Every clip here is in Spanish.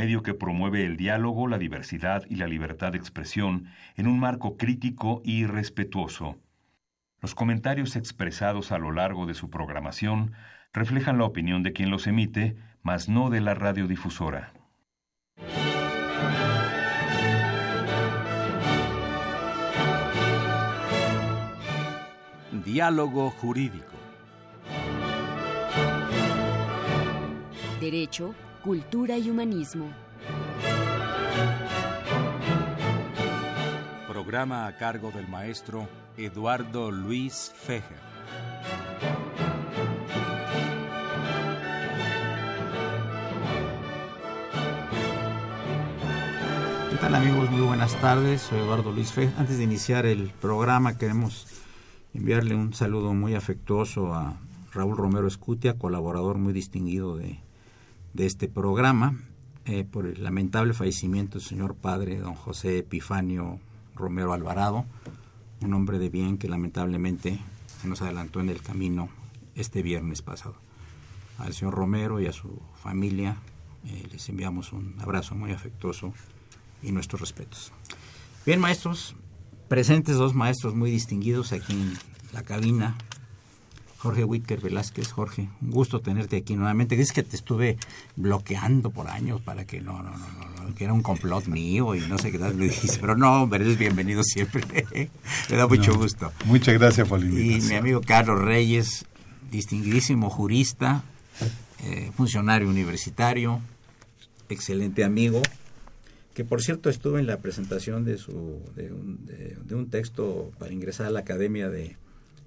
medio que promueve el diálogo, la diversidad y la libertad de expresión en un marco crítico y respetuoso. Los comentarios expresados a lo largo de su programación reflejan la opinión de quien los emite, mas no de la radiodifusora. Diálogo jurídico. Derecho, cultura y humanismo. Programa a cargo del maestro Eduardo Luis Fejer. ¿Qué tal amigos? Muy buenas tardes. Soy Eduardo Luis Fejer. Antes de iniciar el programa queremos enviarle un saludo muy afectuoso a Raúl Romero Escutia, colaborador muy distinguido de, de este programa, eh, por el lamentable fallecimiento del señor padre, don José Epifanio Romero Alvarado, un hombre de bien que lamentablemente nos adelantó en el camino este viernes pasado. Al señor Romero y a su familia eh, les enviamos un abrazo muy afectuoso y nuestros respetos. Bien, maestros, presentes dos maestros muy distinguidos aquí en la cabina. Jorge Whitaker Velázquez, Jorge, un gusto tenerte aquí nuevamente. Dices que te estuve bloqueando por años para que no, no, no, no que era un complot mío y no sé qué tal me dijiste, pero no, pero eres bienvenido siempre. Me da mucho gusto. Muchas gracias por la invitación. Y mi amigo Carlos Reyes, distinguidísimo jurista, eh, funcionario universitario, excelente amigo, que por cierto estuve en la presentación de, su, de, un, de, de un texto para ingresar a la Academia de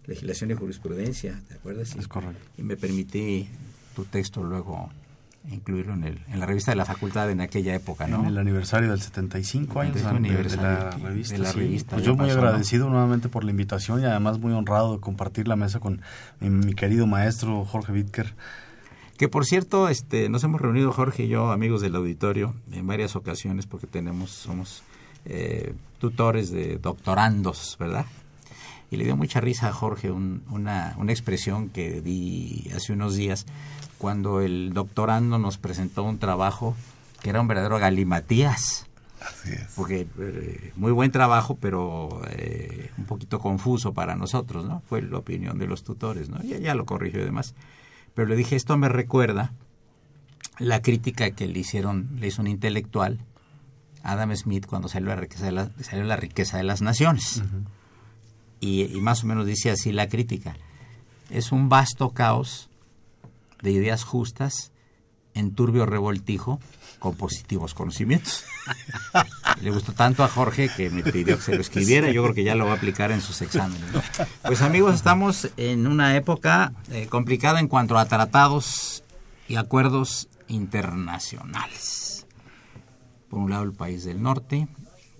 Legislación y Jurisprudencia, ¿te acuerdas? Es correcto. Y me permití tu texto luego incluirlo en, el, en la revista de la facultad en aquella época, ¿no? En el aniversario del 75 años de, de la aniversario revista. de la sí. revista, Pues yo muy pasó, ¿no? agradecido nuevamente por la invitación y además muy honrado de compartir la mesa con mi, mi querido maestro Jorge Wittker. Que por cierto, este, nos hemos reunido Jorge y yo, amigos del auditorio, en varias ocasiones porque tenemos, somos eh, tutores de doctorandos, ¿verdad? Y le dio mucha risa a Jorge un- una, una expresión que di hace unos días cuando el doctorando nos presentó un trabajo que era un verdadero galimatías. Así es. Porque eh, muy buen trabajo, pero eh, un poquito confuso para nosotros, ¿no? Fue la opinión de los tutores, ¿no? Ya, ya lo corrigió y demás. Pero le dije, esto me recuerda la crítica que le hicieron, le hizo un intelectual, Adam Smith, cuando salió la riqueza de, la- salió la riqueza de las naciones. Y, más o menos dice así la crítica. Es un vasto caos de ideas justas en turbio revoltijo con positivos conocimientos. Le gustó tanto a Jorge que me pidió que se lo escribiera. Yo creo que ya lo va a aplicar en sus exámenes. Pues amigos, estamos en una época eh, complicada en cuanto a tratados y acuerdos internacionales. Por un lado el país del norte,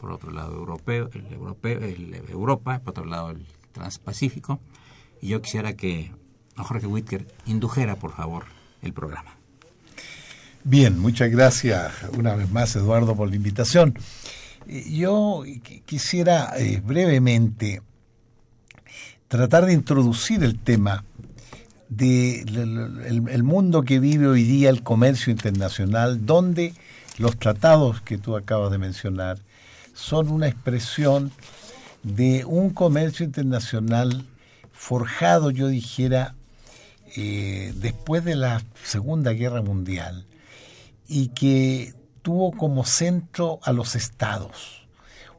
por otro lado europeo, el europeo, el Europa, por otro lado el Transpacífico. Y yo quisiera que Jorge Whitaker indujera, por favor, el programa. Bien, muchas gracias una vez más Eduardo por la invitación. Eh, Yo qu- quisiera eh, brevemente tratar de introducir el tema del el mundo que vive hoy día el comercio internacional, donde los tratados que tú acabas de mencionar son una expresión de un comercio internacional forjado, yo dijera, eh, después de la Segunda Guerra Mundial y que tuvo como centro a los estados,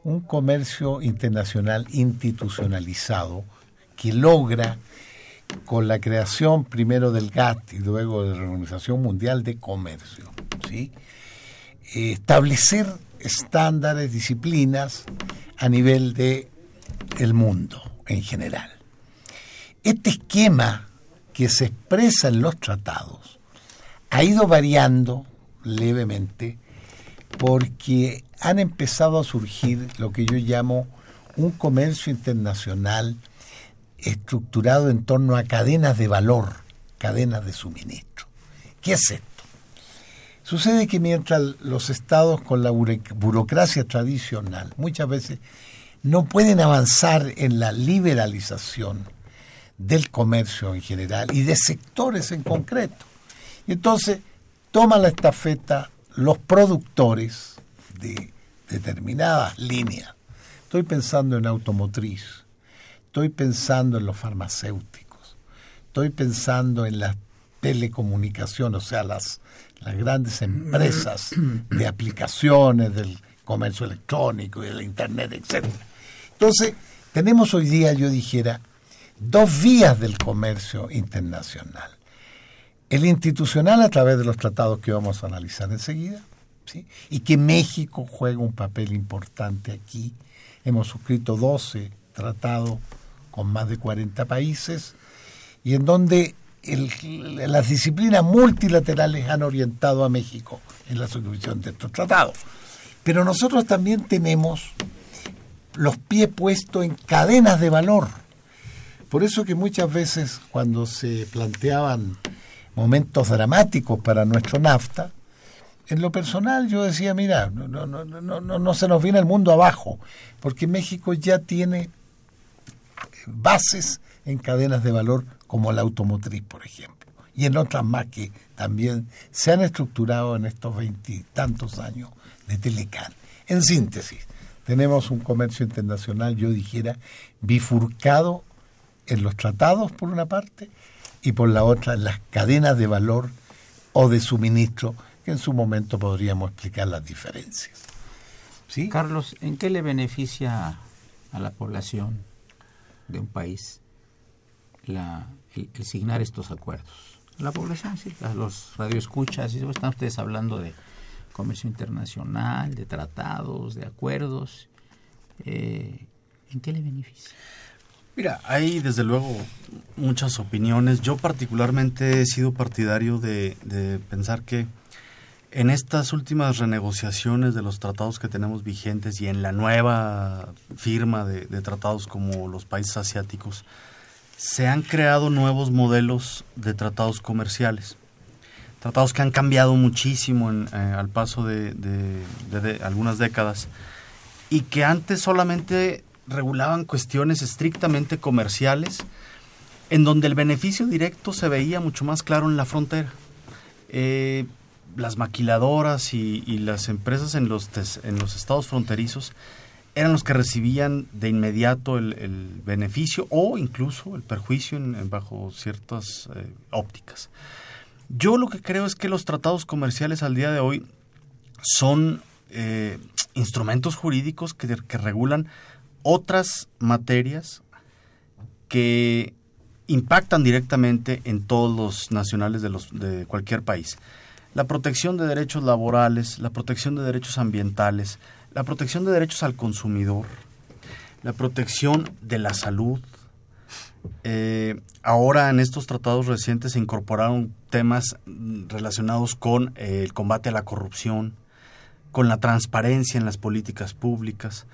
un comercio internacional institucionalizado que logra con la creación primero del GATT y luego de la Organización Mundial de Comercio, ¿sí? Eh, establecer estándares, disciplinas a nivel de el mundo en general. Este esquema que se expresa en los tratados ha ido variando levemente porque han empezado a surgir lo que yo llamo un comercio internacional estructurado en torno a cadenas de valor, cadenas de suministro. ¿Qué es esto? Sucede que mientras los estados con la burocracia tradicional muchas veces no pueden avanzar en la liberalización del comercio en general y de sectores en concreto. Y entonces toma la estafeta los productores de determinadas líneas. Estoy pensando en automotriz, estoy pensando en los farmacéuticos, estoy pensando en las telecomunicaciones, o sea, las, las grandes empresas de aplicaciones del comercio electrónico y del Internet, etc. Entonces, tenemos hoy día, yo dijera, dos vías del comercio internacional. El institucional a través de los tratados que vamos a analizar enseguida, ¿sí? y que México juega un papel importante aquí. Hemos suscrito 12 tratados con más de 40 países y en donde las disciplinas multilaterales han orientado a México en la suscripción de estos tratados. Pero nosotros también tenemos los pies puestos en cadenas de valor. Por eso que muchas veces cuando se planteaban momentos dramáticos para nuestro NAFTA, en lo personal yo decía, mira, no, no, no, no, no se nos viene el mundo abajo, porque México ya tiene bases en cadenas de valor como la automotriz, por ejemplo, y en otras más que también se han estructurado en estos veintitantos años de Telecan. En síntesis, tenemos un comercio internacional, yo dijera, bifurcado en los tratados por una parte y por la otra en las cadenas de valor o de suministro, que en su momento podríamos explicar las diferencias. Carlos, ¿en qué le beneficia a la población de un país la, el, signar estos acuerdos? La población, sí, los radioescuchas, y están ustedes hablando de comercio internacional, de tratados, de acuerdos. Eh, ¿En qué le beneficia? Mira, hay desde luego muchas opiniones. Yo particularmente he sido partidario de, pensar que en estas últimas renegociaciones de los tratados que tenemos vigentes y en la nueva firma de, tratados como los países asiáticos, se han creado nuevos modelos de tratados comerciales tratados que han cambiado muchísimo eh, al paso de, algunas décadas y que antes solamente regulaban cuestiones estrictamente comerciales, en donde el beneficio directo se veía mucho más claro en la frontera. Eh, las maquiladoras y, las empresas en los, en los estados fronterizos eran los que recibían de inmediato el, beneficio o incluso el perjuicio bajo ciertas eh, ópticas. Yo lo que creo es que los tratados comerciales al día de hoy son eh, instrumentos jurídicos que, regulan otras materias que impactan directamente en todos los nacionales de cualquier país. La protección de derechos laborales, la protección de derechos ambientales, la protección de derechos al consumidor, la protección de la salud, eh, ahora en estos tratados recientes se incorporaron temas relacionados con eh, el combate a la corrupción, con la transparencia en las políticas públicas,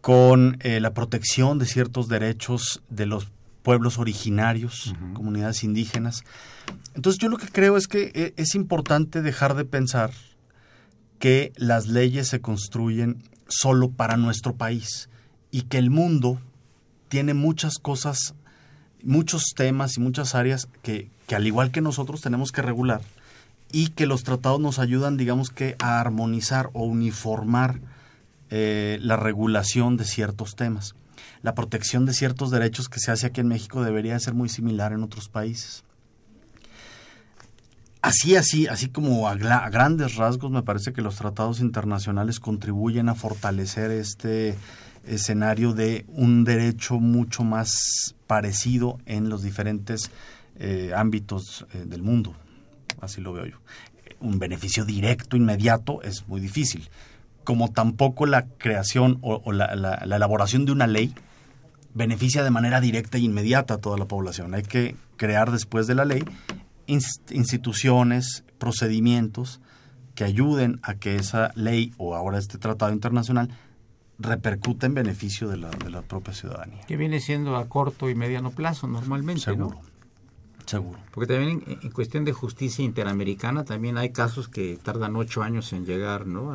con eh, la protección de ciertos derechos de los pueblos originarios, comunidades indígenas. Entonces yo lo que creo es que es importante dejar de pensar que las leyes se construyen solo para nuestro país y que el mundo tiene muchas cosas muchos temas y muchas áreas que, que al igual que nosotros tenemos que regular y que los tratados nos ayudan, digamos que, a armonizar o uniformar eh, la regulación de ciertos temas. La protección de ciertos derechos que se hace aquí en México debería ser muy similar en otros países. Así, así, así como a, grandes rasgos, me parece que los tratados internacionales contribuyen a fortalecer este escenario de un derecho mucho más parecido en los diferentes eh, ámbitos eh, del mundo. Así lo veo yo. Un beneficio directo, inmediato, es muy difícil. Como tampoco la creación o, la, elaboración de una ley beneficia de manera directa e inmediata a toda la población. Hay que crear después de la ley instituciones, procedimientos que ayuden a que esa ley o ahora este tratado internacional repercute en beneficio de la, de la propia ciudadanía. Que viene siendo a corto y mediano plazo normalmente, Seguro. ¿no? Seguro. Porque también en, cuestión de justicia interamericana también hay casos que tardan ocho años en llegar, ¿no?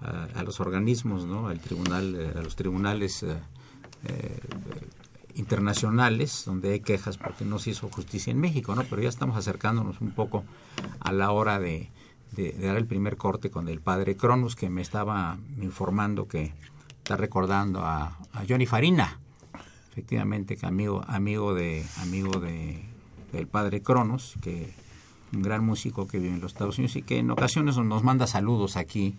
a, los organismos, ¿no? Al tribunal, eh, a los tribunales eh, eh, internacionales donde hay quejas porque no se hizo justicia en México, ¿no? Pero ya estamos acercándonos un poco a la hora de, de, dar el primer corte con el padre Cronus, que me estaba informando que está recordando a, Johnny Farina, efectivamente, que amigo, amigo de, amigo de, del padre Cronos, que un gran músico que vive en los Estados Unidos y que en ocasiones nos manda saludos aquí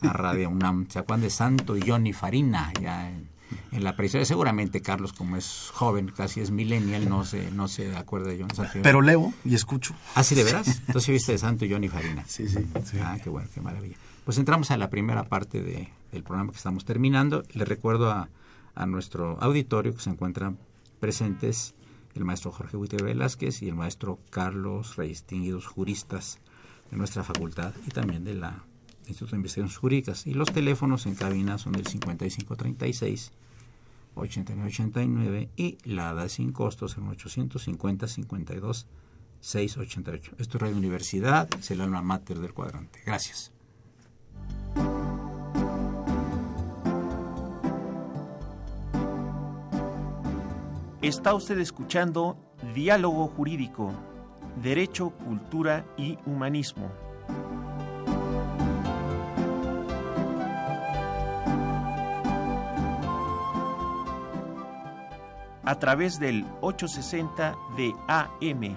a Radio UNAM. ¿Se de Santo Johnny Farina? Ya en, en la prehistoria. Seguramente Carlos, como es joven, casi es millennial, no se, no se acuerda de Johnny Farina. Pero leo y escucho. ¿Ah, sí, de veras? Entonces viste de Santo Johnny Farina. Sí, sí, Ah, qué bueno, qué maravilla. Pues entramos a la primera parte de, del programa que estamos terminando. Le recuerdo a, a nuestro auditorio que se encuentran presentes el maestro Jorge Huite Velázquez y el maestro Carlos Reyes, distinguidos juristas de nuestra facultad y también de la Instituto de Investigaciones Jurídicas. Y los teléfonos en cabina son el 5536 8989 y la ADA sin costos en 850 52 688. Esto es Radio Universidad, es el alma mater del cuadrante. Gracias. Está usted escuchando Diálogo Jurídico, Derecho, Cultura y Humanismo. A través del 860 de AM.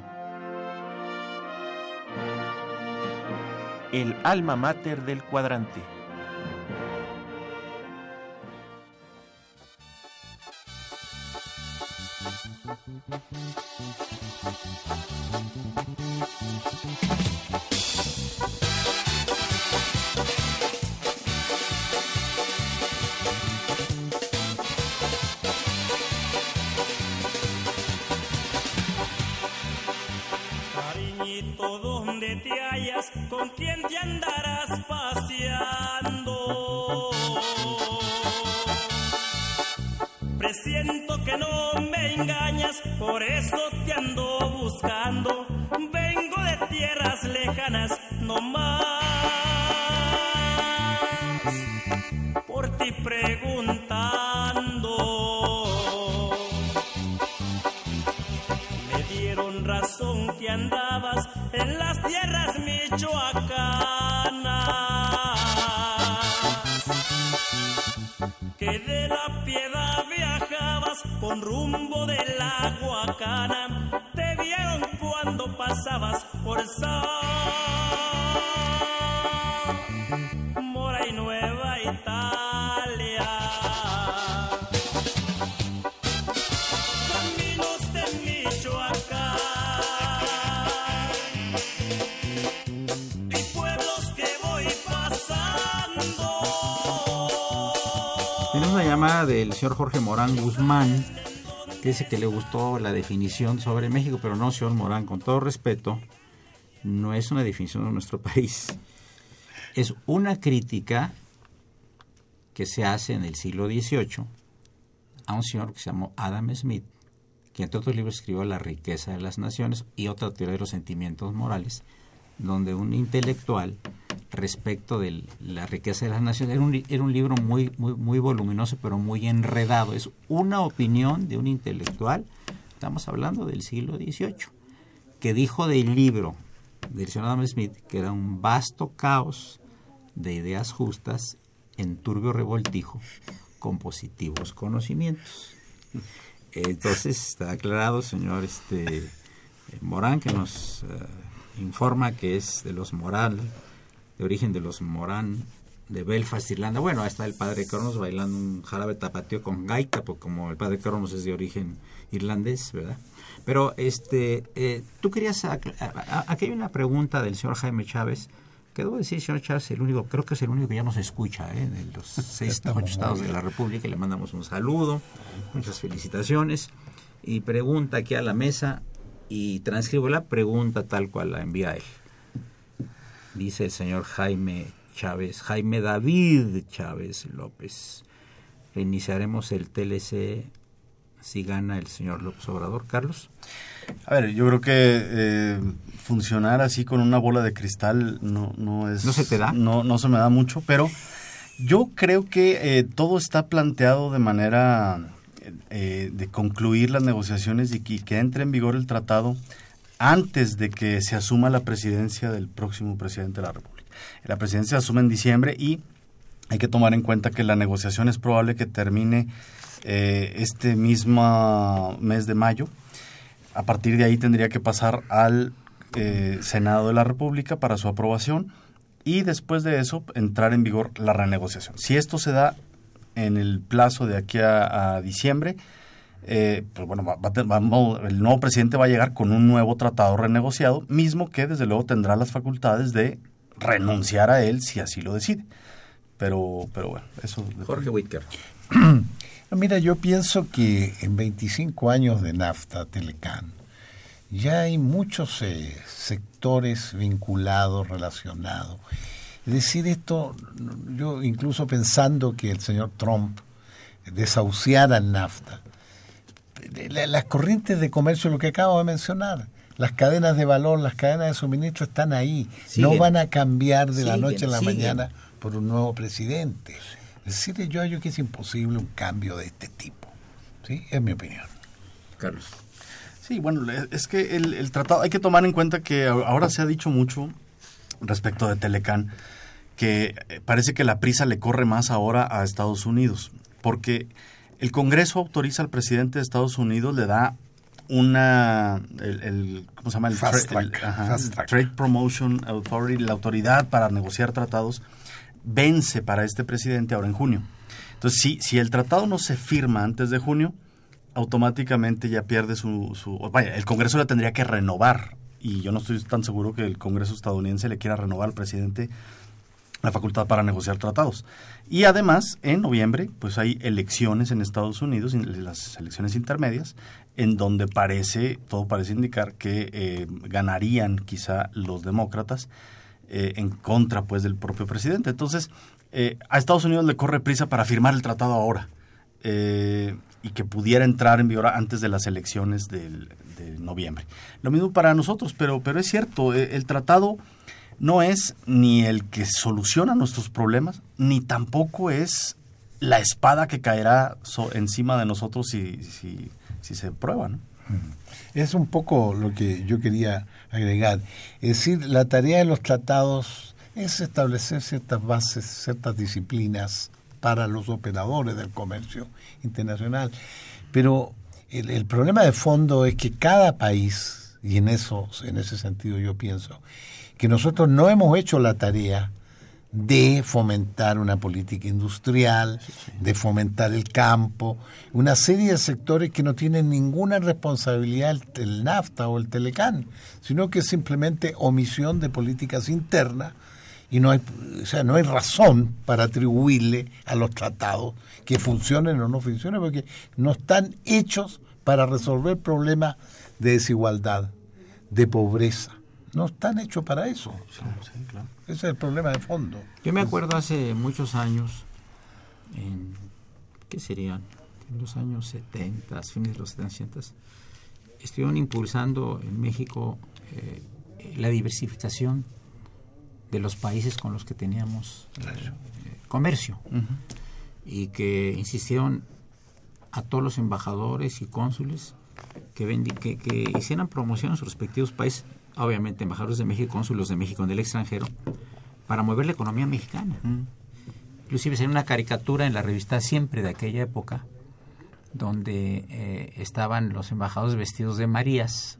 El alma mater del cuadrante. Que no me engañas, por eso te ando buscando. Vengo de tierras lejanas, no más. Con rumbo de la Guacana. Te vieron cuando pasabas por San Mora y Nueva Italia. Caminos de Michoacán y pueblos que voy pasando. Tenemos una llamada del señor Jorge Morán Guzmán, dice que le gustó la definición sobre México, pero no, señor Morán, con todo respeto, no es una definición de nuestro país. Es una crítica que se hace en el siglo XVIII a un señor que se llamó Adam Smith, que entre otros libros escribió La riqueza de las naciones y otra teoría de los sentimientos morales, donde un intelectual respecto de la riqueza de las naciones era un, libro muy, muy, muy voluminoso pero muy enredado. Es una opinión de un intelectual, estamos hablando del siglo XVIII, que dijo del libro señor Adam Smith que era un vasto caos de ideas justas en turbio revoltijo con positivos conocimientos. Entonces está aclarado, señor este Morán, que nos eh, informa que es de los Moral, de origen de los Morán de Belfast, Irlanda. Bueno, ahí está el padre Cronos bailando un jarabe tapatío con gaita, porque como el padre Cronos es de origen irlandés, ¿verdad? Pero este, eh, tú querías, aquí hay una pregunta del señor Jaime Chávez, que debo decir, señor Chávez, el único, creo que es el único que ya nos escucha, ¿eh? de los seis, ocho estados de la República, y le mandamos un saludo, muchas felicitaciones, y pregunta aquí a la mesa, y transcribo la pregunta tal cual la envía él. Dice el señor Jaime Chávez, Jaime David Chávez López. Reiniciaremos el TLC si gana el señor López Obrador. Carlos. A ver, yo creo que eh, funcionar así con una bola de cristal no, no es... ¿No se te da? No, no se me da mucho, pero yo creo que eh, todo está planteado de manera eh, de concluir las negociaciones y que, entre en vigor el tratado antes de que se asuma la presidencia del próximo presidente de la República. La presidencia se asume en diciembre y hay que tomar en cuenta que la negociación es probable que termine eh, este mismo mes de mayo. A partir de ahí tendría que pasar al eh, Senado de la República para su aprobación y después de eso entrar en vigor la renegociación. Si esto se da en el plazo de aquí a, diciembre, eh, pues bueno, el nuevo presidente va a llegar con un nuevo tratado renegociado, mismo que desde luego tendrá las facultades de renunciar a él si así lo decide. Pero, pero bueno, eso... Jorge Whitker. Mira, yo pienso que en 25 años de NAFTA, Telecan, ya hay muchos eh, sectores vinculados, relacionados. Es decir, esto, yo incluso pensando que el señor Trump desahuciara el NAFTA, las corrientes de comercio, lo que acabo de mencionar, las cadenas de valor, las cadenas de suministro están ahí, no van a cambiar de la noche a la mañana por un nuevo presidente. Es decir, yo creo que es imposible un cambio de este tipo. ¿sí? Es mi opinión. Carlos. Sí, bueno, es que el, tratado, hay que tomar en cuenta que ahora se ha dicho mucho respecto de Telecán, que eh, parece que la prisa le corre más ahora a Estados Unidos, porque el Congreso autoriza al presidente de Estados Unidos, le da una, el, ¿cómo se llama? El, Trade Promotion Authority, la autoridad para negociar tratados, vence para este presidente ahora en junio. Entonces, si, si el tratado no se firma antes de junio, automáticamente ya pierde su, su... Vaya, el Congreso la tendría que renovar y yo no estoy tan seguro que el Congreso estadounidense le quiera renovar al presidente la facultad para negociar tratados. Y además, en noviembre, pues hay elecciones en Estados Unidos, las elecciones intermedias, en donde parece, todo parece indicar que eh, ganarían quizá los demócratas eh, en contra pues del propio presidente. Entonces, eh, a Estados Unidos le corre prisa para firmar el tratado ahora y que pudiera entrar en vigor antes de las elecciones del, noviembre. Lo mismo para nosotros, pero, pero es cierto, eh, el tratado no es ni el que soluciona nuestros problemas, ni tampoco es la espada que caerá encima de nosotros si, si, se prueba. Es un poco lo que yo quería agregar. Es decir, la tarea de los tratados es establecer ciertas bases, ciertas disciplinas para los operadores del comercio internacional. Pero el, problema de fondo es que cada país, y en eso, en ese sentido yo pienso, que nosotros no hemos hecho la tarea de fomentar una política industrial, de fomentar el campo, una serie de sectores que no tienen ninguna responsabilidad el, NAFTA o el Telecán, sino que es simplemente omisión de políticas internas y no hay, o sea, no hay razón para atribuirle a los tratados que funcionen o no funcionen, porque no están hechos para resolver problemas de desigualdad, de pobreza. No están hechos para eso. Ese es el problema de fondo. Yo me acuerdo hace muchos años, en, ¿qué serían? En los años 70, fines de los 70, estuvieron impulsando en México eh, la diversificación de los países con los que teníamos eh, comercio. Y que insistieron a todos los embajadores y cónsules que, que, que hicieran promoción en sus respectivos países, obviamente embajadores de México, cónsulos de México en el extranjero, para mover la economía mexicana. Inclusive sería una caricatura en la revista Siempre de aquella época, donde eh, estaban los embajadores vestidos de Marías,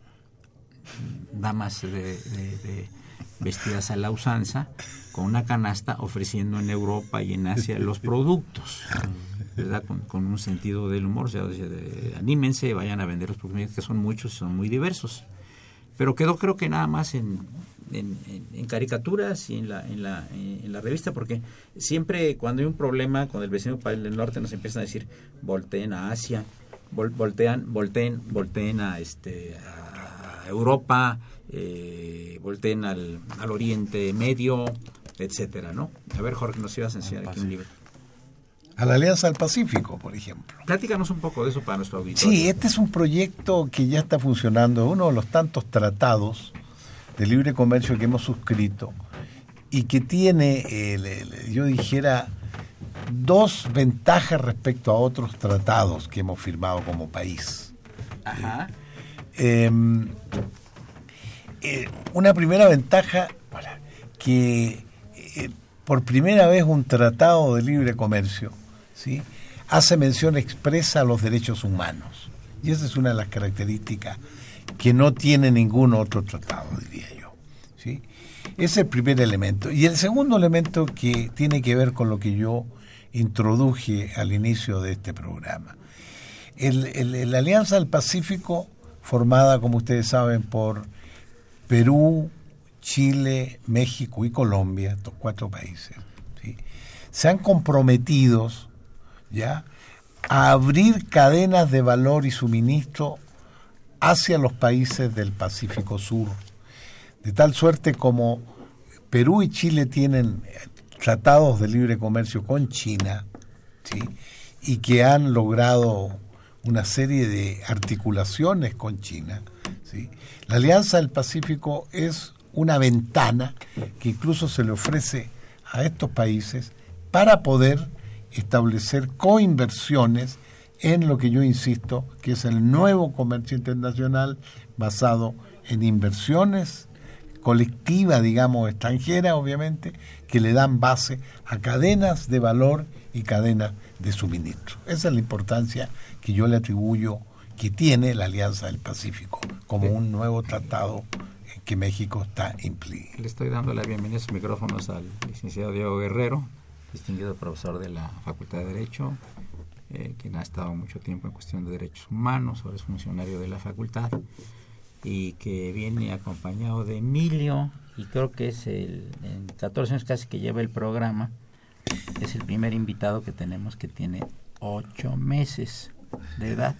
damas de vestidas a la usanza, con una canasta ofreciendo en Europa y en Asia los productos, ¿verdad? Con, un sentido del humor, o sea, anímense, vayan a vender los productos, que son muchos y son muy diversos. Pero quedó creo que nada más en, en, caricaturas y en la, en, la, en la revista, porque siempre cuando hay un problema con el vecino del norte nos empiezan a decir, volteen a Asia, voltean, volteen, volteen a, este, a Europa, eh, volteen al, al, Oriente Medio, etcétera, ¿no? A ver, Jorge, nos ibas a enseñar aquí un libro. A la Alianza del Pacífico, por ejemplo. Platícanos un poco de eso para nuestro auditorio. Sí, este es un proyecto que ya está funcionando, uno de los tantos tratados de libre comercio que hemos suscrito y que tiene, yo dijera, dos ventajas respecto a otros tratados que hemos firmado como país. Ajá. Em, eh, una primera ventaja, que eh, por primera vez un tratado de libre comercio ¿sí? hace mención expresa a los derechos humanos. Y esa es una de las características que no tiene ningún otro tratado, diría yo. ¿sí? Ese es el primer elemento. Y el segundo elemento que tiene que ver con lo que yo introduje al inicio de este programa. la Alianza del Pacífico, formada, como ustedes saben, por Perú, Chile, México y Colombia, estos cuatro países, se han comprometido ya a abrir cadenas de valor y suministro hacia los países del Pacífico Sur, de tal suerte como Perú y Chile tienen tratados de libre comercio con China, y que han logrado una serie de articulaciones con China. ¿Sí? La Alianza del Pacífico es una ventana que incluso se le ofrece a estos países para poder establecer coinversiones en lo que yo insisto, que es el nuevo comercio internacional basado en inversiones colectiva, digamos, extranjera, obviamente, que le dan base a cadenas de valor y cadenas de suministro. Esa es la importancia que yo le atribuyo que tiene la Alianza del Pacífico como un nuevo tratado que México está implicado. Le estoy dando la bienvenida a sus micrófonos al licenciado Diego Guerrero, distinguido profesor de la Facultad de Derecho, eh, quien ha estado mucho tiempo en cuestión de derechos humanos, ahora es funcionario de la facultad y que viene acompañado de Emilio y creo que es el en 14 años casi que lleva el programa es el primer invitado que tenemos que tiene ocho meses de edad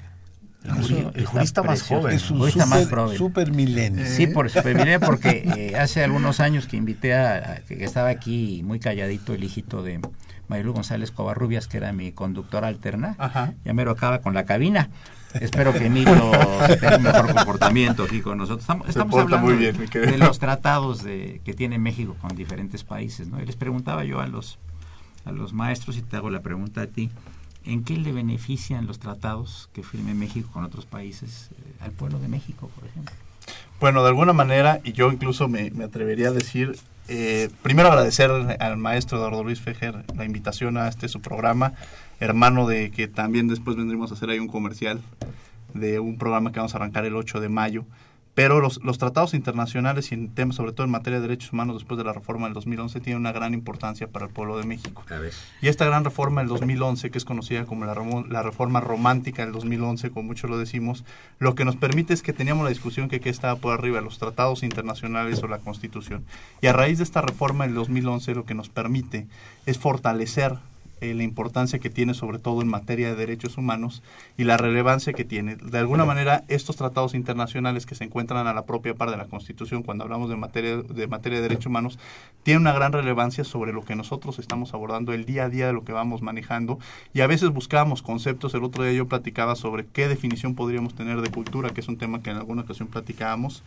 el, jurista más joven. Es un super, super milenio. Sí, por super milenio, porque eh, hace algunos años que invité a, que estaba aquí muy calladito el hijito de Maylu González Covarrubias, que era mi conductora alterna, ya me lo acaba con la cabina. Espero que Emilio tenga un mejor comportamiento aquí con nosotros. Estamos, hablando de los tratados de, que tiene México con diferentes países. ¿no? Y les preguntaba yo a los, a los maestros, y te hago la pregunta a ti, ¿en qué le benefician los tratados que firme México con otros países eh, al pueblo de México, por ejemplo? Bueno, de alguna manera, y yo incluso me, atrevería a decir, eh, primero agradecer al maestro Eduardo Luis Fejer la invitación a este su programa hermano de que también después vendremos a hacer ahí un comercial de un programa que vamos a arrancar el 8 de mayo. Pero los, los tratados internacionales y en temas, sobre todo en materia de derechos humanos después de la reforma del 2011, tienen una gran importancia para el pueblo de México. Y esta gran reforma del 2011, que es conocida como la, la reforma romántica del 2011, como muchos lo decimos, lo que nos permite es que teníamos la discusión que qué estaba por arriba, los tratados internacionales o la Constitución. Y a raíz de esta reforma del 2011, lo que nos permite es fortalecer eh, la importancia que tiene sobre todo en materia de derechos humanos y la relevancia que tiene. De alguna manera, estos tratados internacionales que se encuentran a la propia par de la Constitución cuando hablamos de materia de, materia de derechos humanos, tienen una gran relevancia sobre lo que nosotros estamos abordando el día a día de lo que vamos manejando y a veces buscábamos conceptos. El otro día yo platicaba sobre qué definición podríamos tener de cultura, que es un tema que en alguna ocasión platicábamos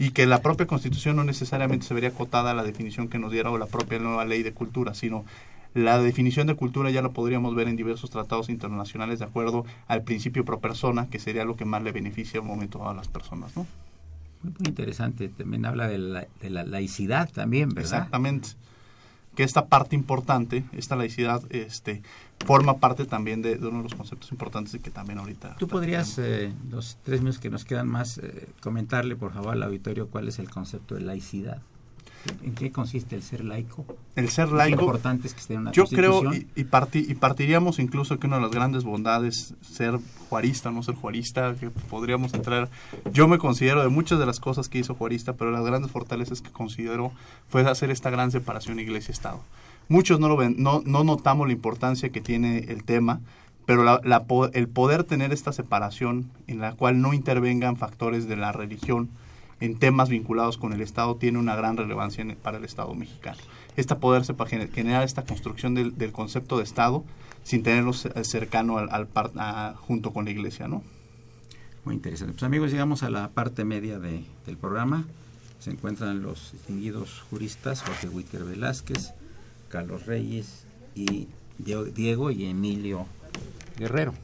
y que la propia Constitución no necesariamente se vería acotada a la definición que nos diera o la propia nueva ley de cultura, sino la definición de cultura ya lo podríamos ver en diversos tratados internacionales de acuerdo al principio pro persona, que sería lo que más le beneficia al momento a las personas, ¿no? Muy, interesante. También habla de la, de la laicidad también, ¿verdad? Exactamente. Que esta parte importante, esta laicidad, este, forma parte también de, uno de los conceptos importantes que también ahorita... ¿Tú podrías, eh, los tres minutos que nos quedan más, eh, comentarle, por favor, al auditorio cuál es el concepto de laicidad? ¿En qué consiste el ser laico? El ser laico. importante es que esté en una Yo creo, y, y, partiríamos incluso que una de las grandes bondades, ser juarista, no ser juarista, que podríamos entrar. Yo me considero de muchas de las cosas que hizo juarista, pero las grandes fortalezas que considero fue hacer esta gran separación iglesia-estado. Muchos no, lo ven, no, no notamos la importancia que tiene el tema, pero la, el poder tener esta separación en la cual no intervengan factores de la religión, en temas vinculados con el Estado tiene una gran relevancia para el Estado mexicano. Esta poderse para generar esta construcción del, concepto de Estado sin tenerlo cercano al, al junto con la Iglesia, ¿no? Muy interesante. Pues amigos, llegamos a la parte media de, del programa. Se encuentran los distinguidos juristas Jorge Wicker Velázquez, Carlos Reyes y Diego y Emilio Guerrero.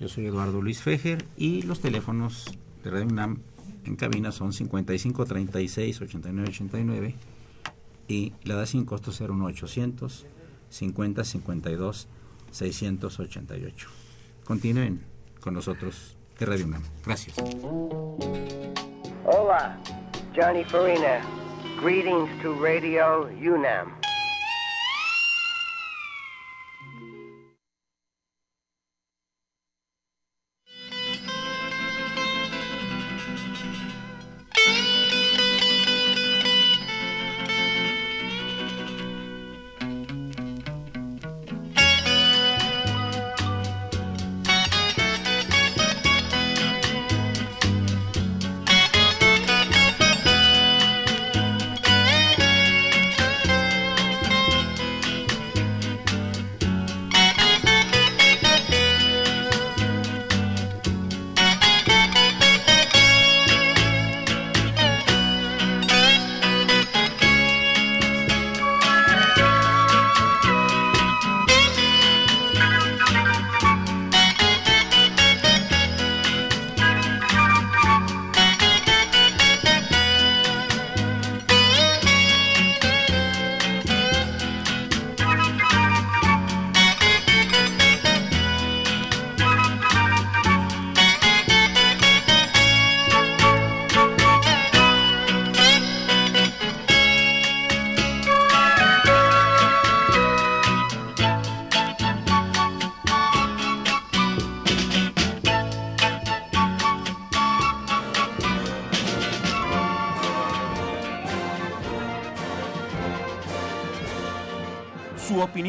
Yo soy Eduardo Luis Fejer y los teléfonos de Radio UNAM en cabina son 55 36 89 89 y la da sin costo 01800 50 52 688. Continúen con nosotros de Radio UNAM. Gracias. Hola, Johnny Farina. Greetings to Radio UNAM.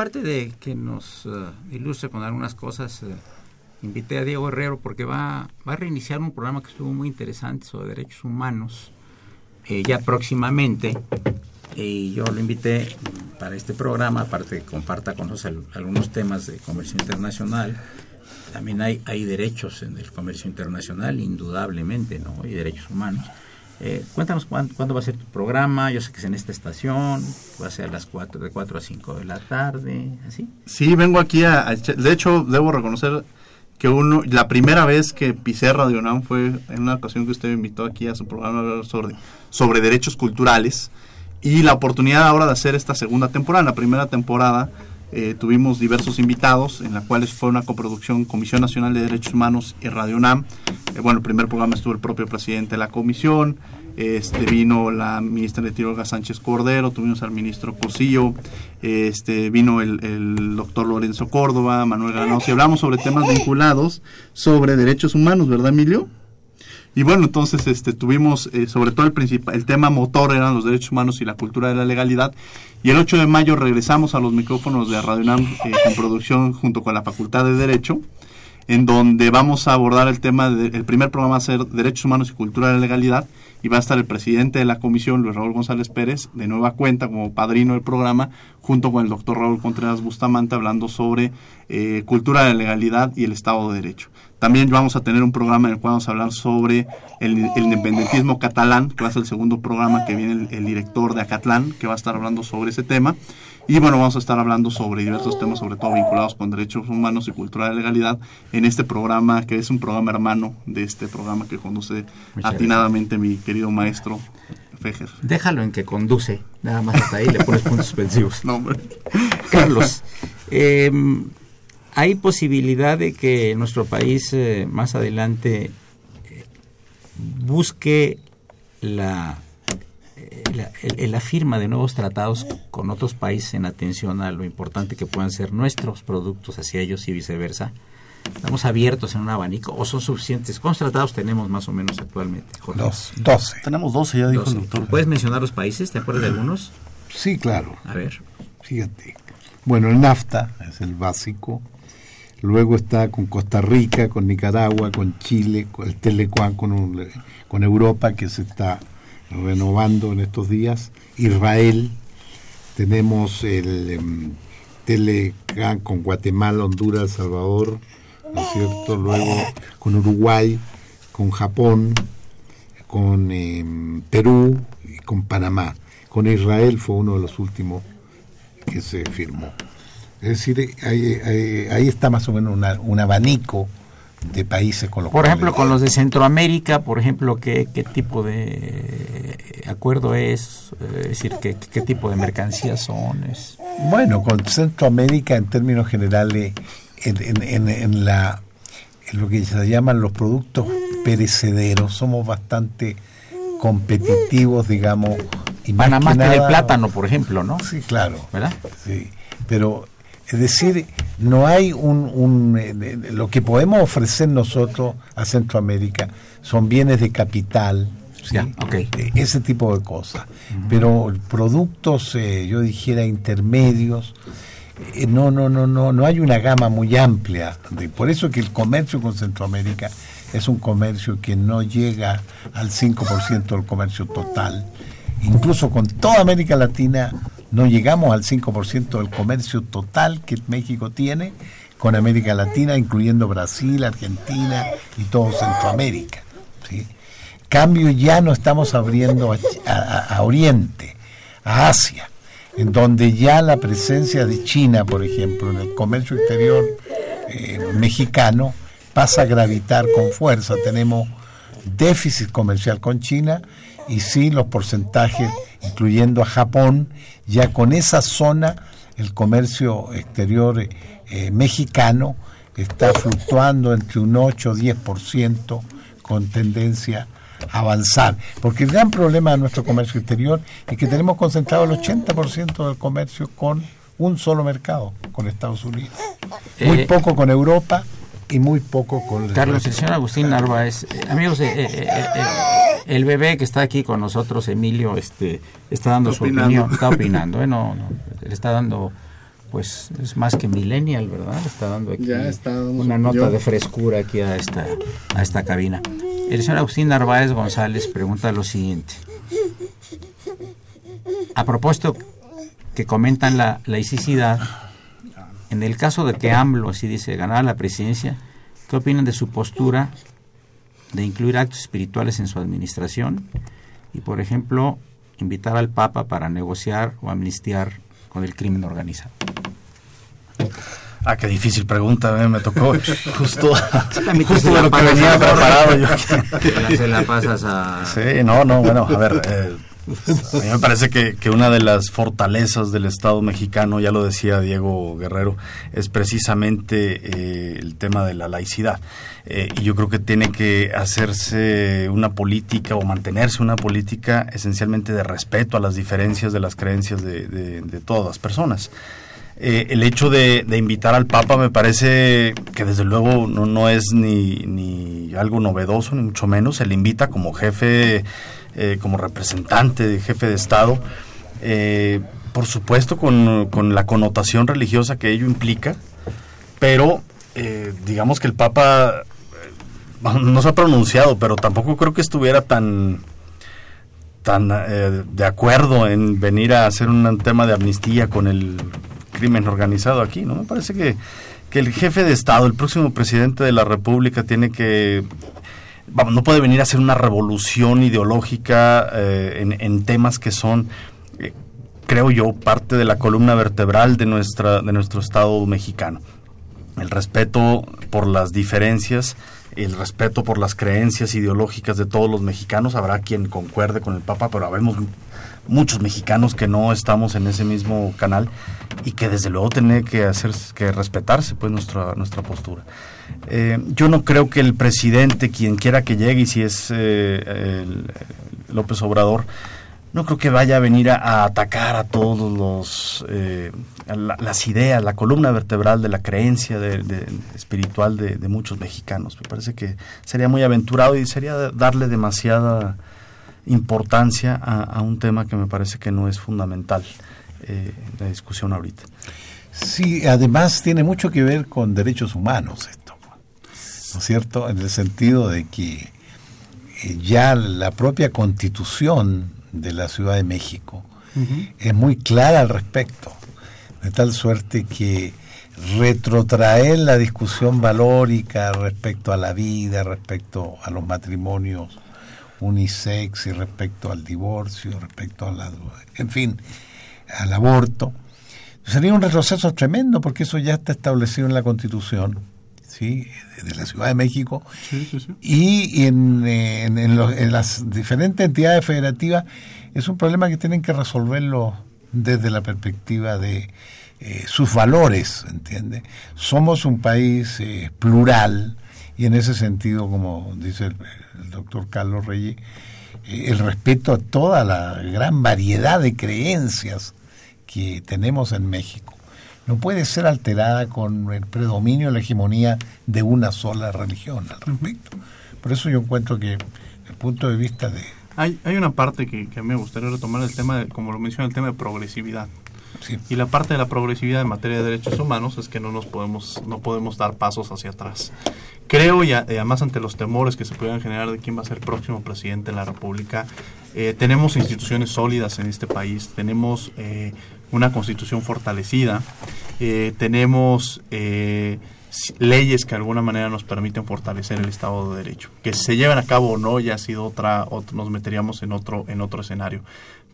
Aparte de que nos eh, ilustre con algunas cosas, eh, invité a Diego Herrero porque va, a reiniciar un programa que estuvo muy interesante sobre derechos humanos eh, ya próximamente. Y yo lo invité para este programa, aparte que comparta con nosotros al- algunos temas de comercio internacional. También hay, hay derechos en el comercio internacional, indudablemente, ¿no? Y derechos humanos. Eh, cuéntanos cuán- cuándo, va a ser tu programa. Yo sé que es en esta estación, va a ser a las 4, de 4 a 5 de la tarde, así. Sí, vengo aquí a, a De hecho, debo reconocer que uno la primera vez que pisé Radio UNAM fue en una ocasión que usted me invitó aquí a su programa sobre, sobre derechos culturales y la oportunidad ahora de hacer esta segunda temporada. La primera temporada eh, tuvimos diversos invitados, en la cual fue una coproducción Comisión Nacional de Derechos Humanos y Radio UNAM. Eh, bueno, el primer programa estuvo el propio presidente de la comisión, este vino la ministra de Olga Sánchez Cordero, tuvimos al ministro Cosillo, este vino el, el doctor Lorenzo Córdoba, Manuel Granados, y hablamos sobre temas vinculados sobre derechos humanos, ¿verdad, Emilio? Y bueno, entonces este, tuvimos eh, sobre todo el, el tema motor eran los derechos humanos y la cultura de la legalidad. Y el 8 de mayo regresamos a los micrófonos de Radio UNAM eh, en producción junto con la Facultad de Derecho, en donde vamos a abordar el tema, de, el primer programa a ser Derechos Humanos y Cultura de la Legalidad, y va a estar el presidente de la comisión, Luis Raúl González Pérez, de nueva cuenta como padrino del programa, junto con el doctor Raúl Contreras Bustamante, hablando sobre eh, cultura de la legalidad y el Estado de Derecho. También vamos a tener un programa en el cual vamos a hablar sobre el, el independentismo catalán, que va a ser el segundo programa que viene el, el, director de Acatlán, que va a estar hablando sobre ese tema. Y bueno, vamos a estar hablando sobre diversos temas, sobre todo vinculados con derechos humanos y cultura de legalidad, en este programa, que es un programa hermano de este programa que conduce Muchas atinadamente gracias. mi querido maestro Fejer. Déjalo en que conduce, nada más hasta ahí le pones puntos suspensivos. no, Carlos, eh, ¿hay posibilidad de que nuestro país eh, más adelante busque la, eh, la, el- la firma de nuevos tratados con otros países en atención a lo importante que puedan ser nuestros productos hacia ellos y viceversa. Estamos abiertos en un abanico o son suficientes. ¿Cuántos tratados tenemos más o menos actualmente? Jorge? Dos, 12. Tenemos 12, ya dijo el doctor. ¿Puedes mencionar los países? ¿Te acuerdas de algunos? Sí, claro. A ver. Fíjate. Bueno, el NAFTA es el básico. Luego está con Costa Rica, con Nicaragua, con Chile, con el Telecuan, con, un- con Europa, que se está renovando en estos días. Israel. Tenemos el Telecan con Guatemala, Honduras, El Salvador, ¿no es cierto? Luego con Uruguay, con Japón, con em, Perú y con Panamá. Con Israel fue uno de los últimos que se firmó. Es decir, ahí, ahí- ahí está más o menos una- un abanico de países con los Por ejemplo, con los de Centroamérica, por ejemplo, ¿qué, qué tipo de acuerdo es? Eh, Es decir, ¿qué, qué tipo de mercancías son? Es, Bueno, con Centroamérica en términos generales, en, en- en- en la, lo que se llaman los productos perecederos, somos bastante competitivos, digamos. Y más Panamá que tiene nada- plátano, por ejemplo, ¿no? Sí, claro. ¿Verdad? Sí, pero es decir, no hay un, un, eh, lo que podemos ofrecer nosotros a Centroamérica son bienes de capital, ¿sí? Ya, ok. Eh, ese tipo de cosas. Pero productos, eh, yo dijera intermedios, eh, no, no, no, no, no hay una gama muy amplia. De, por eso que el comercio con Centroamérica es un comercio que no llega al 5% del comercio total. Incluso con toda América Latina no llegamos al 5% del comercio total que México tiene con América Latina, incluyendo Brasil, Argentina y todo Centroamérica. ¿sí? Cambio ya no estamos abriendo a, Oriente, a Asia, en donde ya la presencia de China, por ejemplo, en el comercio exterior eh, mexicano pasa a gravitar con fuerza. Tenemos déficit comercial con China y sí los porcentajes, incluyendo a Japón, ya con esa zona el comercio exterior eh, eh, mexicano está fluctuando entre un 8 o 10% con tendencia a avanzar. Porque el gran problema de nuestro comercio exterior es que tenemos concentrado el 80% del comercio con un solo mercado, con Estados Unidos. Muy Eh, poco con Europa y muy poco con el Carlos, el señor Agustín Narváez, eh, amigos, eh, eh, eh, eh, el bebé que está aquí con nosotros, Emilio, este, está dando Está su opinando. opinión, está opinando, ¿eh? no, no, le está dando, pues, es más que millennial, ¿verdad? Le está dando aquí Ya está dando una nota de frescura aquí a esta, a esta cabina. El señor Agustín Narváez González pregunta lo siguiente. A propósito que comentan la laicidad, en el caso de que AMLO, así dice, ganara la presidencia, ¿qué opinan de su postura de incluir actos espirituales en su administración? Y, por ejemplo, invitar al Papa para negociar o amnistiar con el crimen organizado. Ah, qué difícil pregunta, eh, me tocó justo, justo de lo que venía preparado yo. Se la pasas a... Sí, no, no, bueno, a ver, eh, a mí me parece que, que una de las fortalezas del Estado mexicano, ya lo decía Diego Guerrero, es precisamente eh, el tema de la laicidad. Eh, y yo creo que tiene que hacerse una política o mantenerse una política esencialmente de respeto a las diferencias de las creencias de, de- de todas las personas. Eh, el hecho de, de invitar al Papa me parece que desde luego no, no es ni, ni algo novedoso, ni mucho menos. Se le invita como jefe, eh, como representante, jefe de Estado, eh, por supuesto con, con la connotación religiosa que ello implica, pero eh, digamos que el Papa eh, no se ha pronunciado, pero tampoco creo que estuviera tan tan eh, de acuerdo en venir a hacer un tema de amnistía con el crimen organizado aquí, ¿no? Me parece que, que el jefe de Estado, el próximo presidente de la República, tiene que vamos, no puede venir a hacer una revolución ideológica eh, en, en temas que son, eh, creo yo, parte de la columna vertebral de nuestra de nuestro Estado mexicano. El respeto por las diferencias, el respeto por las creencias ideológicas de todos los mexicanos. Habrá quien concuerde con el Papa, pero habemos muchos mexicanos que no estamos en ese mismo canal y que desde luego tiene que hacer que respetarse pues nuestra nuestra postura. Eh, yo no creo que el presidente, quien quiera que llegue, y si es eh, López Obrador, no creo que vaya a venir a, atacar a todos los eh, las ideas, la columna vertebral de la creencia de, espiritual de, muchos mexicanos. Me parece que sería muy aventurado y sería darle demasiada importancia a, un tema que me parece que no es fundamental en la discusión ahorita. Sí, además tiene mucho que ver con derechos humanos esto, ¿no es cierto? En el sentido de que eh, ya la propia constitución de la Ciudad de México es muy clara al respecto, de tal suerte que retrotraer la discusión valórica respecto a la vida, respecto a los matrimonios unisex y respecto al divorcio, respecto a la, en fin, al aborto, sería un retroceso tremendo porque eso ya está establecido en la Constitución ¿sí? de la Ciudad de México y en, en, las diferentes entidades federativas es un problema que tienen que resolverlo desde la perspectiva de eh, sus valores, ¿entiende? Somos un país eh, plural y en ese sentido, como dice el, doctor Carlos Reyes, eh, el respeto a toda la gran variedad de creencias que tenemos en México no puede ser alterada con el predominio, la hegemonía de una sola religión al respecto. Por eso yo encuentro que el punto de vista de... Hay, hay una parte que, que a mí me gustaría retomar, el tema, de, como lo mencioné, el tema de progresividad. Y la parte de la progresividad en materia de derechos humanos es que no nos podemos no podemos dar pasos hacia atrás. Creo y, además ante los temores que se puedan generar de quién va a ser el próximo presidente de la República, eh, tenemos instituciones sólidas en este país, tenemos eh, una constitución fortalecida, eh, tenemos eh, leyes que de alguna manera nos permiten fortalecer el Estado de Derecho. Que se lleven a cabo o no ya ha sido otra, nos meteríamos en otro, en otro escenario.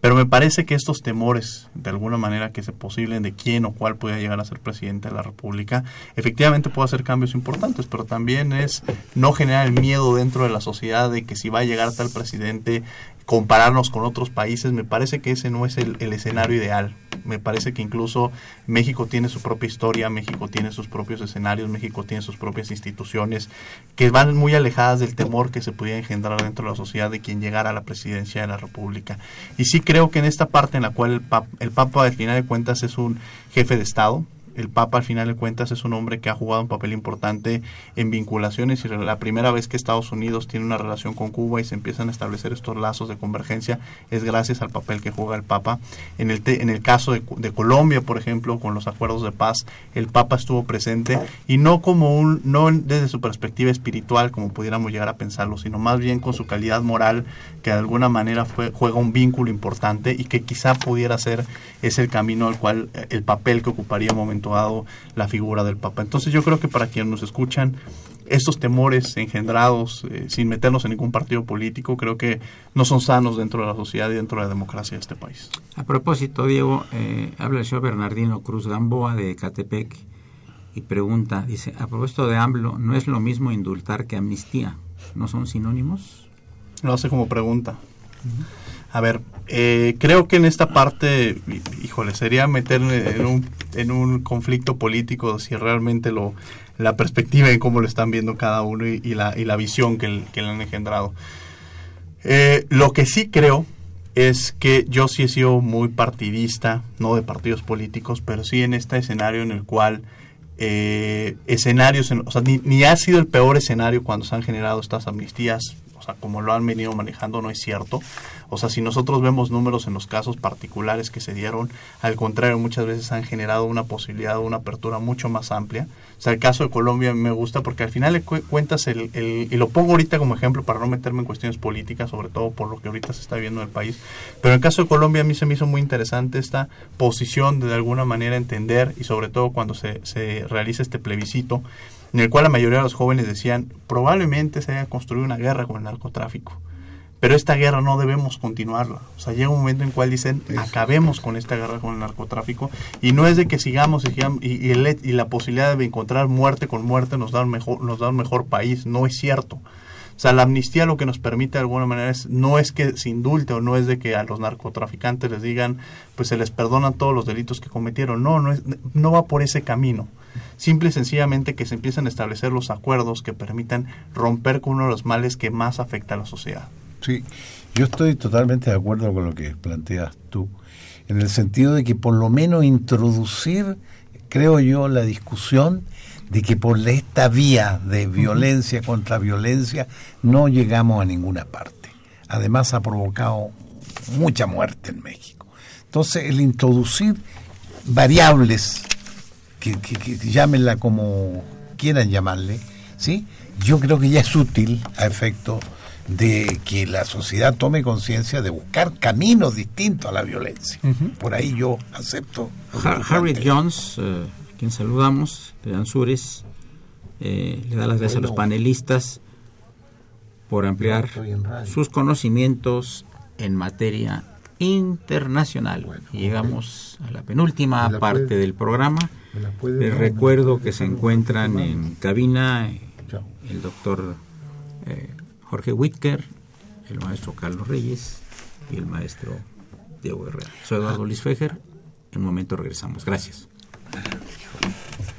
Pero me parece que estos temores, de alguna manera, que se posible de quién o cuál pueda llegar a ser presidente de la República, efectivamente puede hacer cambios importantes, pero también es no generar el miedo dentro de la sociedad de que si va a llegar tal presidente, compararnos con otros países, me parece que ese no es el, escenario ideal. Me parece que incluso México tiene su propia historia, México tiene sus propios escenarios, México tiene sus propias instituciones que van muy alejadas del temor que se pudiera engendrar dentro de la sociedad de quien llegara a la presidencia de la República. Y sí creo que en esta parte en la cual el, el Papa al final de cuentas es un jefe de Estado, el Papa al final de cuentas es un hombre que ha jugado un papel importante en vinculaciones y la primera vez que Estados Unidos tiene una relación con Cuba y se empiezan a establecer estos lazos de convergencia es gracias al papel que juega el Papa. En el, en el caso de, Colombia, por ejemplo, con los acuerdos de paz, el Papa estuvo presente y no como un, no desde su perspectiva espiritual como pudiéramos llegar a pensarlo, sino más bien con su calidad moral que de alguna manera fue, juega un vínculo importante y que quizá pudiera ser ese el camino al cual eh, el papel que ocuparía un momento dado la figura del Papa. Entonces yo creo que para quienes nos escuchan, estos temores engendrados eh, sin meternos en ningún partido político creo que no son sanos dentro de la sociedad y dentro de la democracia de este país. A propósito, Diego, eh, habla el señor Bernardino Cruz Gamboa de Catepec y pregunta, dice, a propósito de AMLO, ¿no es lo mismo indultar que amnistía? ¿No son sinónimos? Lo hace como pregunta. A ver, eh, creo que en esta parte, híjole, sería meter en un, en un conflicto político si realmente lo la perspectiva en cómo lo están viendo cada uno y, la, y la visión que, le han engendrado. Eh, lo que sí creo es que yo sí he sido muy partidista, no de partidos políticos, pero sí en este escenario en el cual eh, escenarios, o sea, ni, ha sido el peor escenario cuando se han generado estas amnistías, o sea, como lo han venido manejando, no es cierto. O sea, si nosotros vemos números en los casos particulares que se dieron, al contrario, muchas veces han generado una posibilidad, una apertura mucho más amplia. O sea, el caso de Colombia me gusta porque al final le cuentas el, el, y lo pongo ahorita como ejemplo para no meterme en cuestiones políticas, sobre todo por lo que ahorita se está viendo en el país. Pero en el caso de Colombia a mí se me hizo muy interesante esta posición de de alguna manera entender y sobre todo cuando se, se realiza este plebiscito en el cual la mayoría de los jóvenes decían probablemente se haya construido una guerra con el narcotráfico. Pero esta guerra no debemos continuarla. O sea, llega un momento en cual dicen, acabemos con esta guerra con el narcotráfico. Y no es de que sigamos y, y, y, la posibilidad de encontrar muerte con muerte nos da, un mejor, nos da un mejor país. No es cierto. O sea, la amnistía lo que nos permite de alguna manera es, no es que se indulte o no es de que a los narcotraficantes les digan, pues se les perdonan todos los delitos que cometieron. No, no, es, no va por ese camino. Simple y sencillamente que se empiecen a establecer los acuerdos que permitan romper con uno de los males que más afecta a la sociedad. Sí, yo estoy totalmente de acuerdo con lo que planteas tú, en el sentido de que por lo menos introducir, creo yo, la discusión de que por esta vía de violencia contra violencia no llegamos a ninguna parte. Además ha provocado mucha muerte en México. Entonces, el introducir variables, que, que, llámenla como quieran llamarle, ¿sí? yo creo que ya es útil a efecto de que la sociedad tome conciencia de buscar caminos distintos a la violencia. Por ahí yo acepto. Harry Jones, eh, quien saludamos, de Ansures, eh, le da las gracias a los panelistas por ampliar sus conocimientos en materia internacional. llegamos a la penúltima parte del programa. Les recuerdo que se encuentran en cabina eh, el doctor eh, Jorge Whitker, el maestro Carlos Reyes y el maestro Diego Herrera. Soy Eduardo Luis Fejer. En un momento regresamos. Gracias.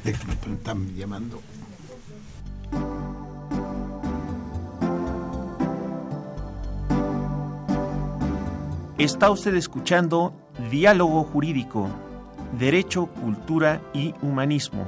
Están llamando. Está usted escuchando Diálogo Jurídico, Derecho, Cultura y Humanismo.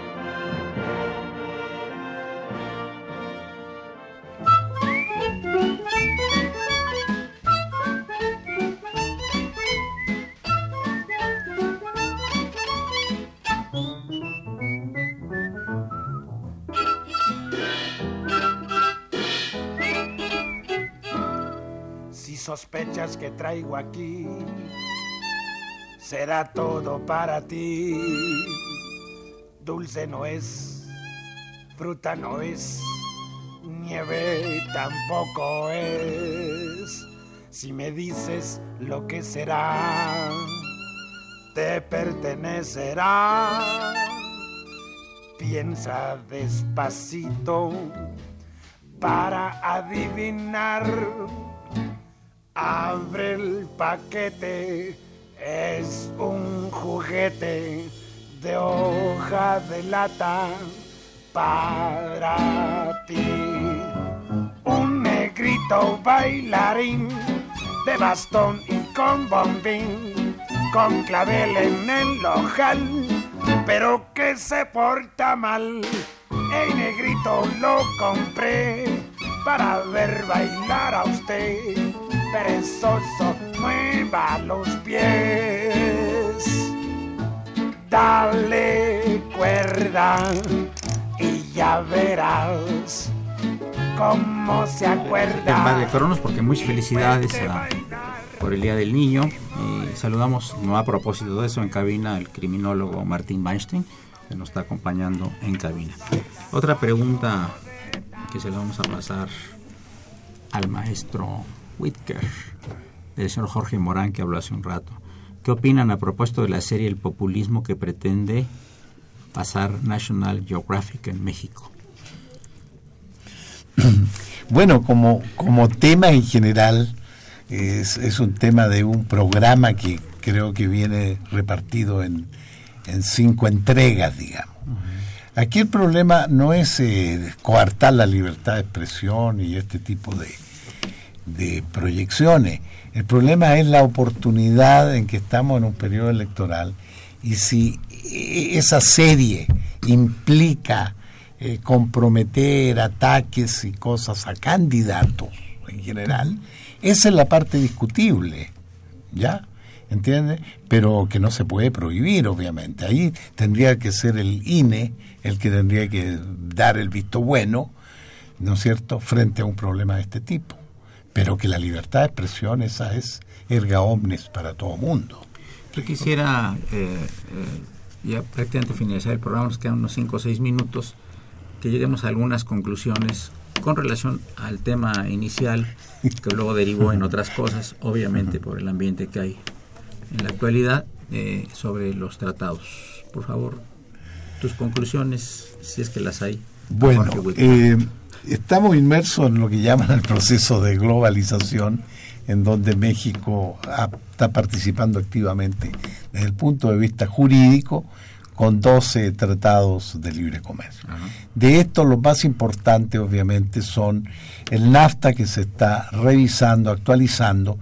Aquí será todo para ti. Dulce no es, fruta no es, nieve tampoco es. Si me dices lo que será, te pertenecerá. Piensa despacito para adivinar Abre el paquete, es un juguete de hoja de lata para ti. Un negrito bailarín de bastón y con bombín, con clavel en el ojal, pero que se porta mal. El negrito lo compré para ver bailar a usted perezoso, mueva los pies. Dale cuerda y ya verás cómo se acuerda. de Cronos, porque muchas felicidades por el Día del Niño. Y saludamos, no a propósito de eso, en cabina el criminólogo Martín Weinstein, que nos está acompañando en cabina. Otra pregunta que se la vamos a pasar al maestro Whitker, del señor Jorge Morán que habló hace un rato. ¿Qué opinan a propósito de la serie El populismo que pretende pasar National Geographic en México? Bueno, como, como tema en general, es, es, un tema de un programa que creo que viene repartido en, en cinco entregas, digamos. Aquí el problema no es eh, coartar la libertad de expresión y este tipo de, de proyecciones. El problema es la oportunidad en que estamos en un periodo electoral y si esa serie implica eh, comprometer ataques y cosas a candidatos en general, esa es la parte discutible, ¿ya? ¿Entiendes? Pero que no se puede prohibir, obviamente. Ahí tendría que ser el INE el que tendría que dar el visto bueno, ¿no es cierto?, frente a un problema de este tipo pero que la libertad de expresión esa es erga omnes para todo mundo. Yo quisiera, eh, eh, ya prácticamente finalizar el programa, nos quedan unos 5 o 6 minutos, que lleguemos a algunas conclusiones con relación al tema inicial, que luego derivó en otras cosas, obviamente por el ambiente que hay en la actualidad, eh, sobre los tratados. Por favor, tus conclusiones, si es que las hay. Bueno, eh, estamos inmersos en lo que llaman el proceso de globalización, en donde México está participando activamente desde el punto de vista jurídico con 12 tratados de libre comercio. De estos los más importantes obviamente son el NAFTA que se está revisando, actualizando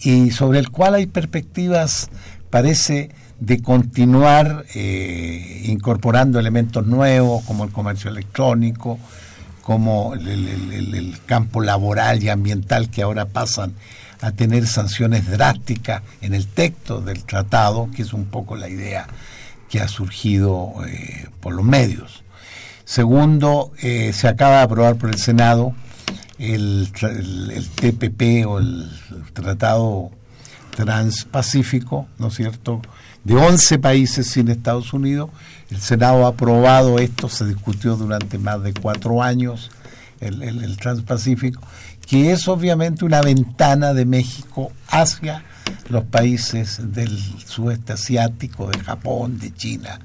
y sobre el cual hay perspectivas, parece, de continuar eh, incorporando elementos nuevos como el comercio electrónico, como el, campo laboral y ambiental que ahora pasan a tener sanciones drásticas en el texto del tratado, que es un poco la idea que ha surgido eh, por los medios. Segundo, eh, se acaba de aprobar por el Senado el, el, TPP o el Tratado Transpacífico, ¿no es cierto?, de 11 países sin Estados Unidos. El Senado ha aprobado esto, se discutió durante más de cuatro años el, el Transpacífico, que es obviamente una ventana de México hacia los países del sudeste asiático, de Japón, de China,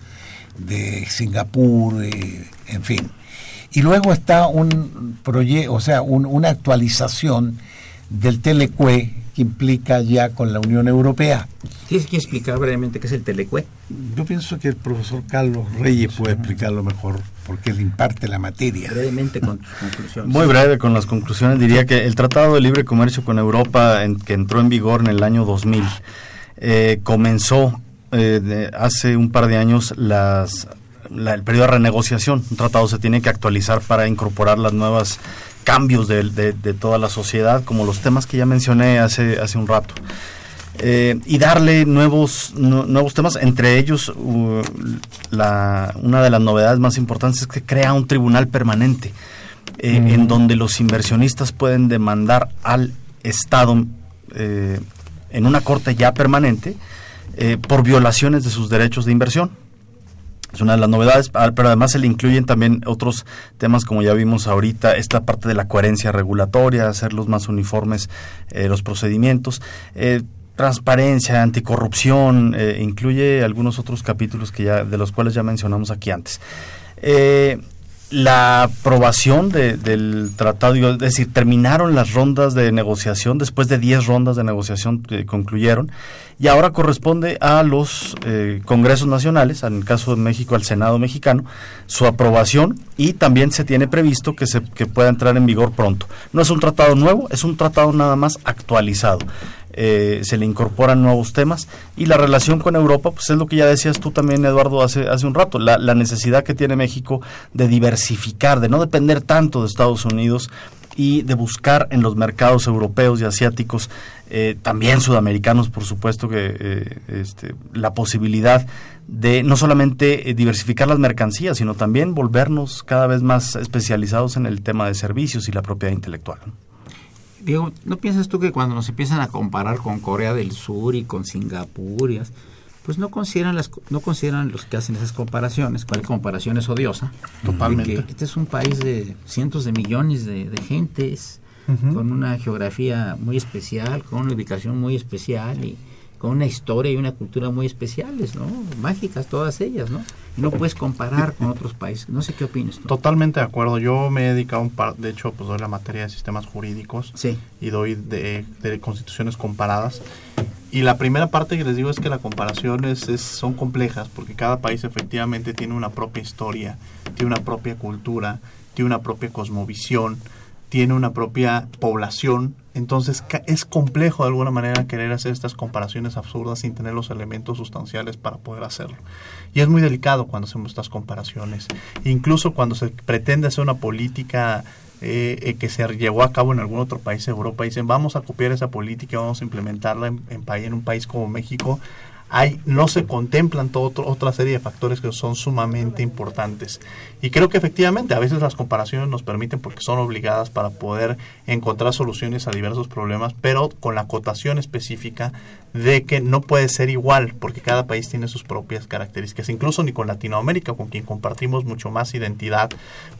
de Singapur, eh, en fin. Y luego está un proyecto, o sea, una actualización del Telecue que implica ya con la Unión Europea. ¿Tienes que explicar brevemente qué es el Telecue? Yo pienso que el profesor Carlos Reyes puede explicarlo mejor porque él imparte la materia. Brevemente con tus conclusiones. Muy breve con las conclusiones. Diría que el Tratado de Libre Comercio con Europa, que entró en vigor en el año 2000, eh, comenzó eh, hace un par de años las, el periodo de renegociación. Un tratado se tiene que actualizar para incorporar las nuevas cambios de, toda la sociedad, como los temas que ya mencioné hace, hace un rato. Eh, y darle nuevos, nuevos temas, entre ellos la, una de las novedades más importantes es que crea un tribunal permanente eh, en mm. donde los inversionistas pueden demandar al Estado eh, en una corte ya permanente por violaciones de sus derechos de inversión es una de las novedades, ah, pero además se le incluyen también otros temas como ya vimos ahorita, esta parte de la coherencia regulatoria, hacerlos más uniformes eh, los procedimientos, eh, transparencia, anticorrupción, eh, incluye algunos otros capítulos que ya de los cuales ya mencionamos aquí antes. La aprobación del tratado, es decir, terminaron las rondas de negociación después de 10 rondas de negociación concluyeron y ahora corresponde a los eh, congresos nacionales, en el caso de México al Senado mexicano, su aprobación y también se tiene previsto que, se, que pueda entrar en vigor pronto. No es un tratado nuevo, es un tratado nada más actualizado. Eh, se le incorporan nuevos temas y la relación con Europa, pues es lo que ya decías tú también, Eduardo, hace, hace un rato, la, la necesidad que tiene México de diversificar, de no depender tanto de Estados Unidos y de buscar en los mercados europeos y asiáticos, eh, también sudamericanos, por supuesto, que eh, este, la posibilidad de no solamente eh, diversificar las mercancías, sino también volvernos cada vez más especializados en el tema de servicios y la propiedad intelectual. Diego, ¿no piensas tú que cuando nos empiezan a comparar con Corea del Sur y con Singapur y pues no consideran las no consideran los que hacen esas comparaciones, cuál comparación es odiosa. Totalmente. este es un país de cientos de millones de, gentes, con una geografía muy especial, con una ubicación muy especial y con una historia y una cultura muy especiales, ¿no? Mágicas todas ellas, ¿no? No puedes comparar con otros países. No sé qué opinas tú. Totalmente de acuerdo. Yo me he dedicado un par, de hecho, pues doy la materia de sistemas jurídicos sí. y doy de, de constituciones comparadas y la primera parte que les digo es que las comparaciones son complejas porque cada país efectivamente tiene una propia historia, tiene una propia cultura, tiene una propia cosmovisión, tiene una propia población. Entonces es complejo de alguna manera querer hacer estas comparaciones absurdas sin tener los elementos sustanciales para poder hacerlo. Y es muy delicado cuando hacemos estas comparaciones. Incluso cuando se pretende hacer una política eh, eh, que se llevó a cabo en algún otro país de Europa. Dicen, vamos a copiar esa política, vamos a implementarla en, en, en un país como México. Hay, no se contemplan toda otra serie de factores que son sumamente importantes. Y creo que efectivamente a veces las comparaciones nos permiten porque son obligadas para poder encontrar soluciones a diversos problemas, pero con la acotación específica de que no puede ser igual porque cada país tiene sus propias características. Incluso ni con Latinoamérica, con quien compartimos mucho más identidad,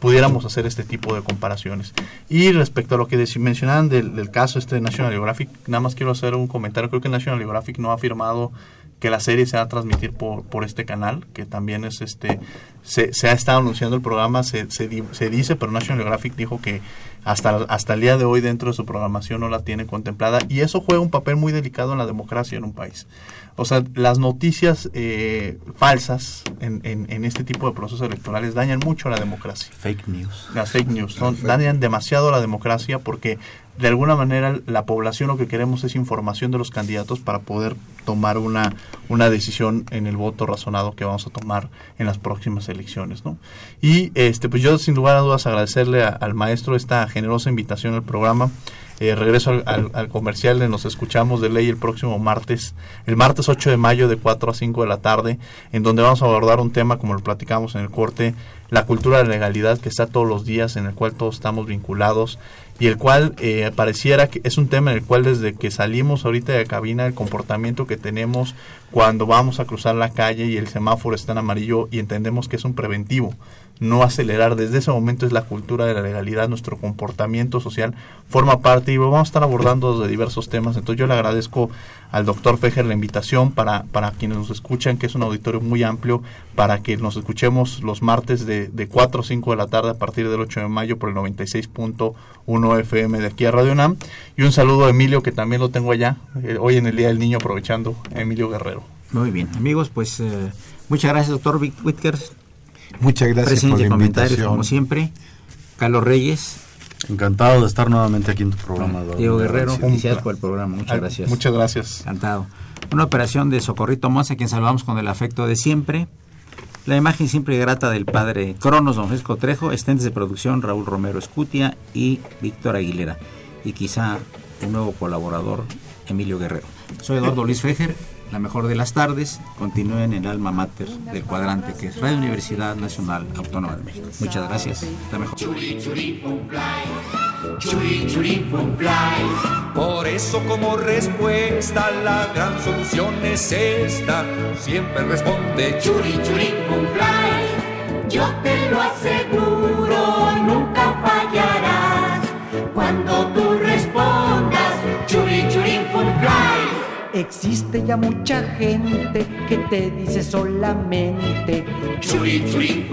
pudiéramos hacer este tipo de comparaciones. Y respecto a lo que mencionaban del, caso este de National Geographic, nada más quiero hacer un comentario. Creo que National Geographic no ha afirmado que la serie se va a transmitir por, por este canal, que también es este, se, se ha estado anunciando el programa, se, se, se, dice, pero National Geographic dijo que hasta, hasta el día de hoy dentro de su programación no la tiene contemplada y eso juega un papel muy delicado en la democracia en un país. O sea, las noticias eh, falsas en, en, este tipo de procesos electorales dañan mucho a la democracia. Fake news. Las fake news son, dañan demasiado a la democracia porque de alguna manera la población lo que queremos es información de los candidatos para poder tomar una, una decisión en el voto razonado que vamos a tomar en las próximas elecciones. ¿no? Y este, pues yo sin lugar a dudas agradecerle al maestro esta generosa invitación al programa. Eh, regreso al, al, comercial, nos escuchamos de ley el próximo martes, el martes 8 de mayo de 4 a 5 de la tarde, en donde vamos a abordar un tema, como lo platicamos en el corte, la cultura de la legalidad que está todos los días, en el cual todos estamos vinculados y el cual eh, pareciera que es un tema en el cual desde que salimos ahorita de la cabina el comportamiento que tenemos cuando vamos a cruzar la calle y el semáforo está en amarillo y entendemos que es un preventivo no acelerar. Desde ese momento es la cultura de la legalidad, nuestro comportamiento social forma parte y vamos a estar abordando de diversos temas. Entonces yo le agradezco al doctor Fejer la invitación para, para quienes nos escuchan, que es un auditorio muy amplio, para que nos escuchemos los martes de, de 4 o 5 de la tarde a partir del 8 de mayo por el 96.1 FM de aquí a Radio UNAM. Y un saludo a Emilio, que también lo tengo allá, eh, hoy en el Día del Niño aprovechando, Emilio Guerrero. Muy bien, amigos, pues eh, muchas gracias, doctor Whitker. Muchas gracias por la invitación. como siempre. Carlos Reyes. Encantado de estar nuevamente aquí en tu programa. Diego Guerrero, felicidades por el programa. Muchas gracias. Muchas gracias. Encantado. Una operación de Socorrito Monza, a quien saludamos con el afecto de siempre. La imagen siempre grata del padre Cronos, don Fresco Trejo, estentes de producción Raúl Romero Escutia y Víctor Aguilera. Y quizá un nuevo colaborador, Emilio Guerrero. Soy Eduardo Luis Fejer la mejor de las tardes, continúen en el alma mater del cuadrante que es Radio Universidad Nacional Autónoma de México. Muchas gracias. La mejor. Por eso como respuesta la gran solución es esta. Siempre responde churi churi fly. Yo te lo aseguro, nunca fallarás cuando tú Existe ya mucha gente que te dice solamente Churi churi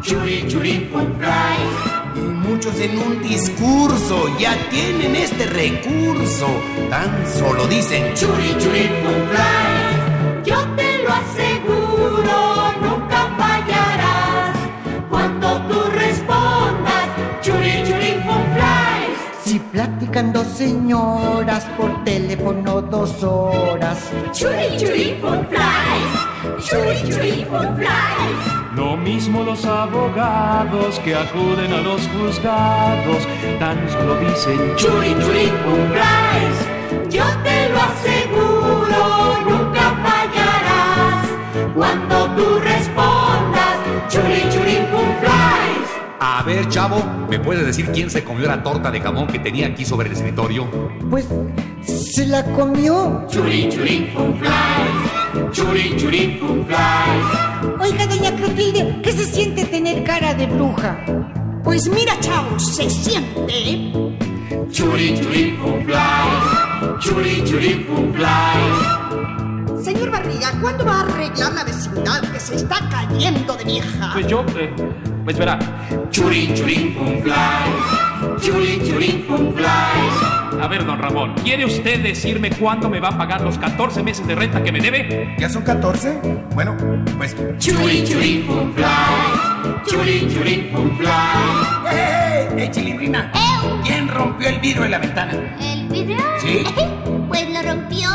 churi churi muchos en un discurso ya tienen este recurso, tan solo dicen churi churi. Señoras por teléfono dos horas. Churi churi fun flies, churi churi fun flies. Lo mismo los abogados que acuden a los juzgados, tan solo dicen churi churi fun flies. Yo te lo aseguro, nunca fallarás cuando tú respondas churi churi. A ver, chavo, ¿me puedes decir quién se comió la torta de jamón que tenía aquí sobre el escritorio? Pues se la comió. Churi churi fun flies, churi churi fun flies. Oiga, doña Clotilde, ¿qué se siente tener cara de bruja? Pues mira, chavos, se siente. Churi churi fun flies, churi churi fun flies. Señor Barriga, ¿cuándo va a arreglar la vecindad que se está cayendo de vieja? Pues yo, eh, pues verá. Churi churi fun flies, churi churi fun flies. A ver, don Ramón, ¿quiere usted decirme cuándo me va a pagar los 14 meses de renta que me debe? ¿Ya son 14? Bueno, pues... Churi churi fun flies, churi churi fun flies. ¡Eh, eh, chilindrina! ¿Quién rompió el vidrio en la ventana? ¿El vidrio? Sí. pues lo rompió.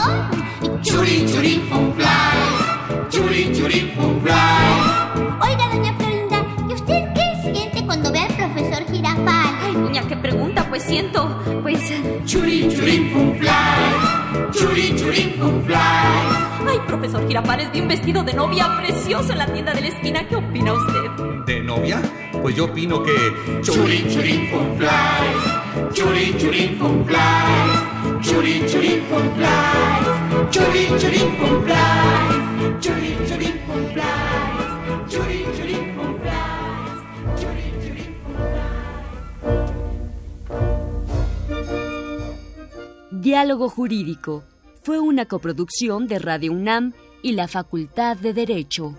Churi churi fun flies, churi churi fun flies. Oiga, doña Florinda, ¿y usted qué siente cuando ve al profesor Girafal? Ay, niña, qué pregunta, pues siento, pues... Churi churi fun flies, Churi, churi, fun fly. Ay, profesor Girafares, vi un vestido de novia precioso en la tienda de la esquina. ¿Qué opina usted? ¿De novia? Pues yo opino que... Churi, churi, fun fly. Diálogo Jurídico. Fue una coproducción de Radio UNAM y la Facultad de Derecho.